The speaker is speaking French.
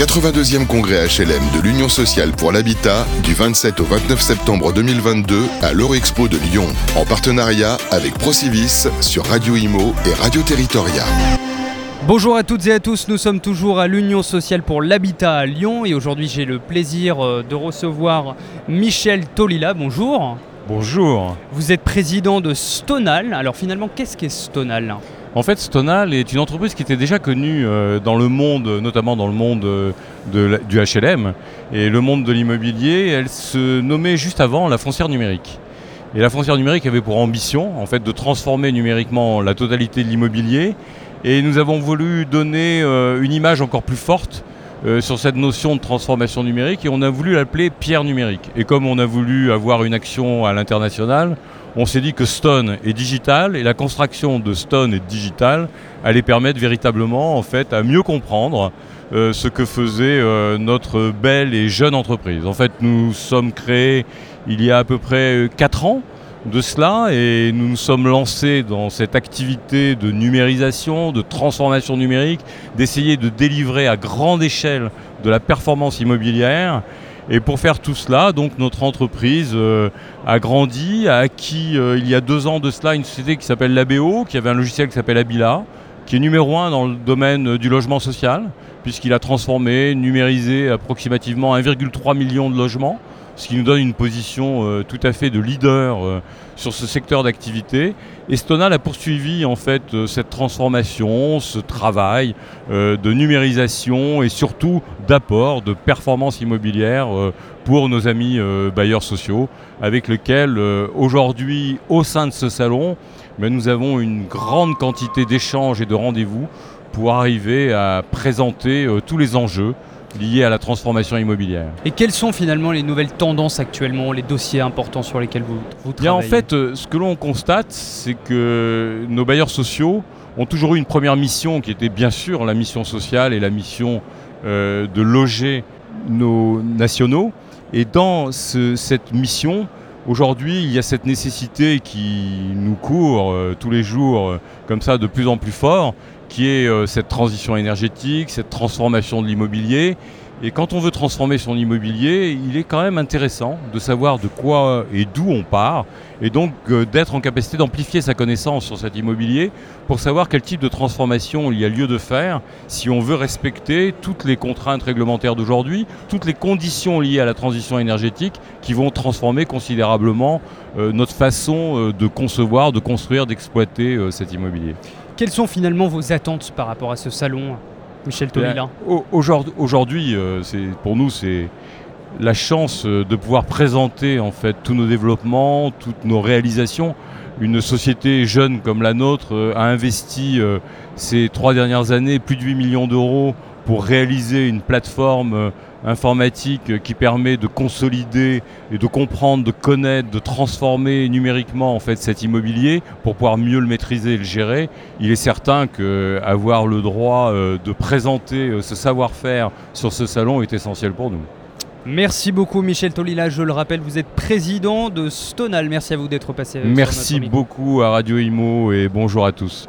82e congrès HLM de l'Union sociale pour l'habitat du 27 au 29 septembre 2022 à l'Eurexpo de Lyon, en partenariat avec Procivis sur Radio Imo et Radio Territoria. Bonjour à toutes et à tous, nous sommes toujours à l'Union sociale pour l'habitat à Lyon et aujourd'hui j'ai le plaisir euh, de recevoir Michel Tolila. Bonjour. Bonjour. Vous êtes président de Stonal. Alors finalement, qu'est-ce qu'est Stonal? En fait, Stonal est une entreprise qui était déjà connue euh, dans le monde, notamment dans le monde euh, du HLM et le monde de l'immobilier. Elle se nommait juste avant la foncière numérique. Et la foncière numérique avait pour ambition, en fait, de transformer numériquement la totalité de l'immobilier. Et nous avons voulu donner euh, une image encore plus forte sur cette notion de transformation numérique et on a voulu l'appeler pierre numérique. Et comme on a voulu avoir une action à l'international, on s'est dit que Stone est digital et la construction de Stone est digital allait permettre véritablement en fait à mieux comprendre euh, ce que faisait euh, notre belle et jeune entreprise. En fait, nous sommes créés il y a à peu près 4 ans de cela et nous nous sommes lancés dans cette activité de numérisation, de transformation numérique, d'essayer de délivrer à grande échelle de la performance immobilière. Et pour faire tout cela, donc notre entreprise euh, a grandi, a acquis euh, il y a deux ans de cela une société qui s'appelle l'ABO, qui avait un logiciel qui s'appelle Abila, qui est numéro un dans le domaine du logement social, puisqu'il a transformé, numérisé approximativement 1,3 million de logements ce qui nous donne une position euh, tout à fait de leader euh, sur ce secteur d'activité. Et Stonal a poursuivi en fait euh, cette transformation, ce travail de numérisation et surtout d'apport de performance immobilière pour nos amis bailleurs sociaux, avec lesquels aujourd'hui au sein de ce salon, ben, nous avons une grande quantité d'échanges et de rendez-vous pour arriver à présenter tous les enjeux liées à la transformation immobilière. Et quelles sont finalement les nouvelles tendances actuellement, les dossiers importants sur lesquels vous, vous travaillez En fait, euh, ce que l'on constate, c'est que nos bailleurs sociaux ont toujours eu une première mission qui était bien sûr la mission sociale et la mission euh, de loger nos nationaux. Et dans cette mission, aujourd'hui, il y a cette nécessité qui nous court euh, tous les jours comme ça de plus en plus fort, qui est euh, cette transition énergétique, cette transformation de l'immobilier. Et quand on veut transformer son immobilier, il est quand même intéressant de savoir de quoi et d'où on part, et donc euh, d'être en capacité d'amplifier sa connaissance sur cet immobilier pour savoir quel type de transformation il y a lieu de faire si on veut respecter toutes les contraintes réglementaires d'aujourd'hui, toutes les conditions liées à la transition énergétique qui vont transformer considérablement euh, notre façon de concevoir, de construire, d'exploiter cet immobilier. Quelles sont finalement vos attentes par rapport à ce salon, Michel Tolila Aujourd'hui, euh, pour nous, c'est la chance euh, de pouvoir présenter en fait tous nos développements, toutes nos réalisations. Une société jeune comme la nôtre euh, a investi ces trois dernières années plus de 8 millions d'euros pour réaliser une plateforme informatique qui permet de consolider et de comprendre, de connaître, de transformer numériquement en fait cet immobilier pour pouvoir mieux le maîtriser et le gérer. Il est certain qu'avoir le droit euh, de présenter euh, ce savoir-faire sur ce salon est essentiel pour nous. Merci beaucoup Michel Tolila, je le rappelle, vous êtes président de Stonal. Merci à vous d'être passé. Merci beaucoup à Radio Imo et bonjour à tous.